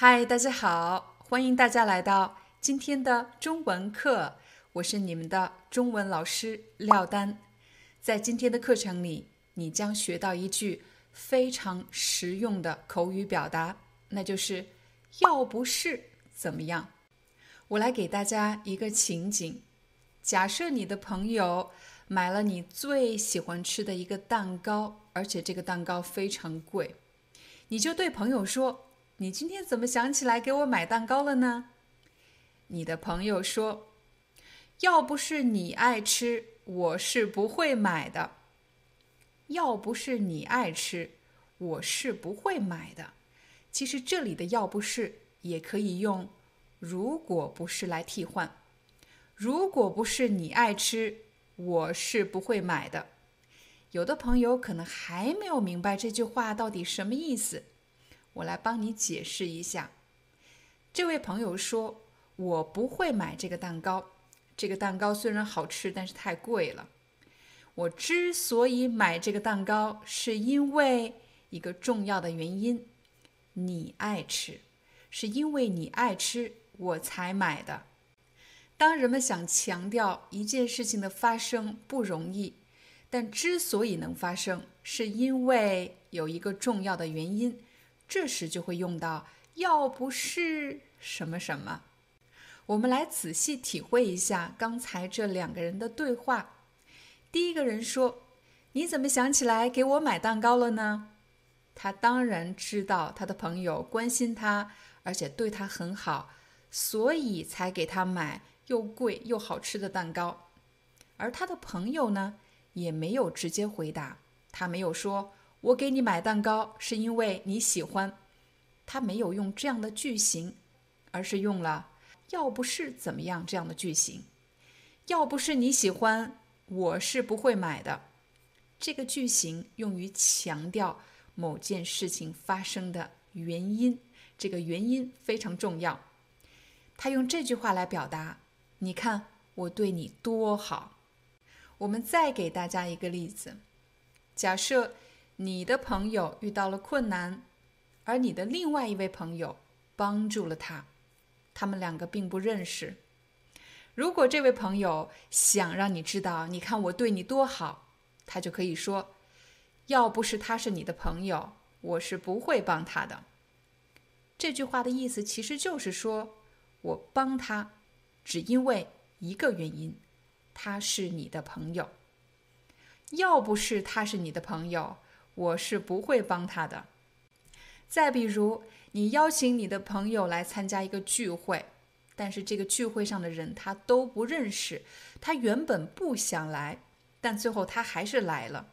嗨，大家好，欢迎大家来到今天的中文课，我是你们的中文老师廖丹。在今天的课程里，你将学到一句非常实用的口语表达，那就是“要不是怎么样”。我来给大家一个情景：假设你的朋友买了你最喜欢吃的一个蛋糕，而且这个蛋糕非常贵，你就对朋友说。你今天怎么想起来给我买蛋糕了呢？你的朋友说：“要不是你爱吃，我是不会买的。要不是你爱吃，我是不会买的。”其实这里的“要不是”也可以用“如果不是”来替换。如果不是你爱吃，我是不会买的。有的朋友可能还没有明白这句话到底什么意思。我来帮你解释一下。这位朋友说：“我不会买这个蛋糕。这个蛋糕虽然好吃，但是太贵了。我之所以买这个蛋糕，是因为一个重要的原因：你爱吃，是因为你爱吃，我才买的。当人们想强调一件事情的发生不容易，但之所以能发生，是因为有一个重要的原因。”这时就会用到“要不是什么什么”。我们来仔细体会一下刚才这两个人的对话。第一个人说：“你怎么想起来给我买蛋糕了呢？”他当然知道他的朋友关心他，而且对他很好，所以才给他买又贵又好吃的蛋糕。而他的朋友呢，也没有直接回答，他没有说。我给你买蛋糕是因为你喜欢，他没有用这样的句型，而是用了“要不是怎么样”这样的句型。要不是你喜欢，我是不会买的。这个句型用于强调某件事情发生的原因，这个原因非常重要。他用这句话来表达：你看我对你多好。我们再给大家一个例子，假设。你的朋友遇到了困难，而你的另外一位朋友帮助了他，他们两个并不认识。如果这位朋友想让你知道，你看我对你多好，他就可以说：“要不是他是你的朋友，我是不会帮他的。”这句话的意思其实就是说，我帮他只因为一个原因，他是你的朋友。要不是他是你的朋友。我是不会帮他的。再比如，你邀请你的朋友来参加一个聚会，但是这个聚会上的人他都不认识，他原本不想来，但最后他还是来了。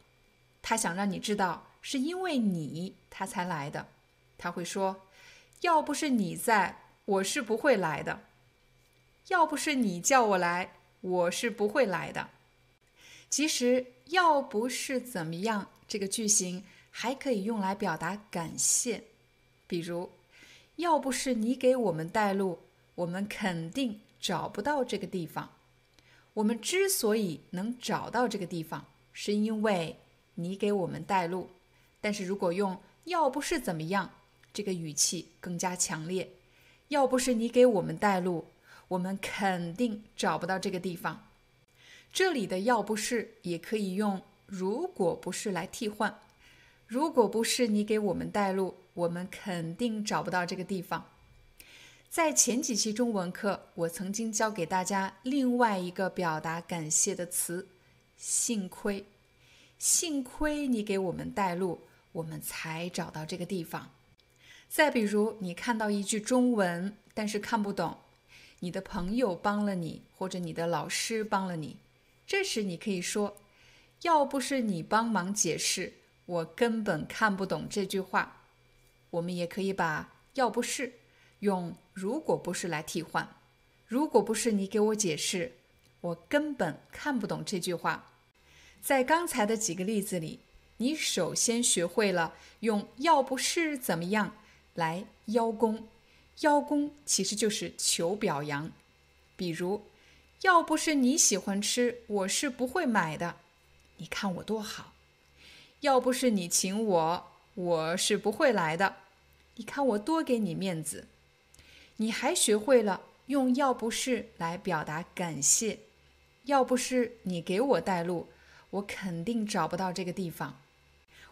他想让你知道，是因为你他才来的。他会说：“要不是你在，我是不会来的。要不是你叫我来，我是不会来的。”其实，要不是怎么样。这个句型还可以用来表达感谢，比如，要不是你给我们带路，我们肯定找不到这个地方。我们之所以能找到这个地方，是因为你给我们带路。但是如果用“要不是怎么样”，这个语气更加强烈。要不是你给我们带路，我们肯定找不到这个地方。这里的“要不是”也可以用。如果不是来替换，如果不是你给我们带路，我们肯定找不到这个地方。在前几期中文课，我曾经教给大家另外一个表达感谢的词“幸亏”。幸亏你给我们带路，我们才找到这个地方。再比如，你看到一句中文，但是看不懂，你的朋友帮了你，或者你的老师帮了你，这时你可以说：“要不是你帮忙解释，我根本看不懂这句话。”我们也可以把“要不是”用“如果不是”来替换。如果不是你给我解释，我根本看不懂这句话。在刚才的几个例子里，你首先学会了用“要不是怎么样”来邀功。邀功其实就是求表扬。比如，要不是你喜欢吃，我是不会买的。你看我多好。要不是你请我，我是不会来的。你看我多给你面子。你还学会了用“要不是”来表达感谢。要不是你给我带路，我肯定找不到这个地方。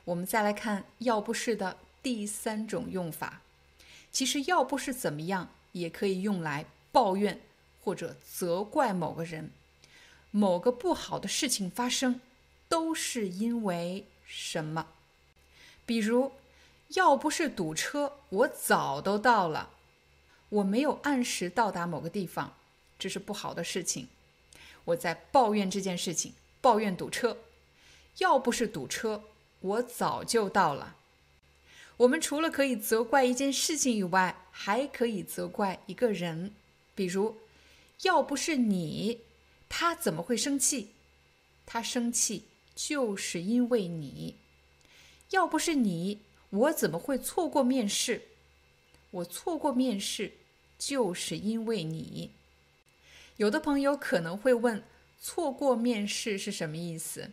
我们再来看“要不是”的第三种用法。其实，要不是怎么样，也可以用来抱怨或者责怪某个人。某个不好的事情发生，都是因为什么？比如，要不是堵车，我早都到了。我没有按时到达某个地方，这是不好的事情。我在抱怨这件事情，抱怨堵车。要不是堵车，我早就到了。我们除了可以责怪一件事情以外，还可以责怪一个人。比如，要不是你，他怎么会生气？他生气就是因为你。要不是你，我怎么会错过面试？我错过面试就是因为你。有的朋友可能会问：错过面试是什么意思？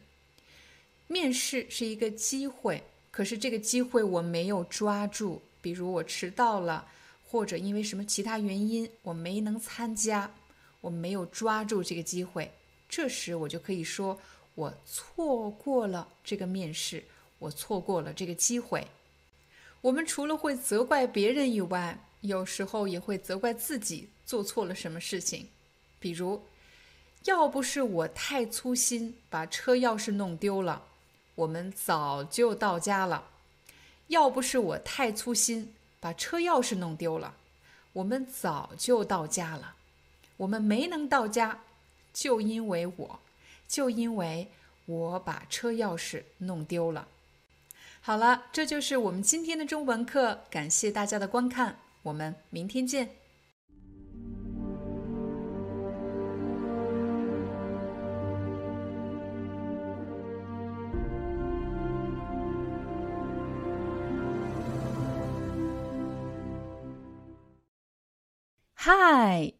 面试是一个机会。可是这个机会我没有抓住，比如我迟到了，或者因为什么其他原因我没能参加，我没有抓住这个机会，这时我就可以说我错过了这个面试，我错过了这个机会。我们除了会责怪别人以外，有时候也会责怪自己做错了什么事情，比如，要不是我太粗心，把车钥匙弄丢了。我们早就到家了，要不是我太粗心，把车钥匙弄丢了，我们早就到家了。我们没能到家，就因为我，就因为我把车钥匙弄丢了。好了，这就是我们今天的中文课，感谢大家的观看，我们明天见。Hi,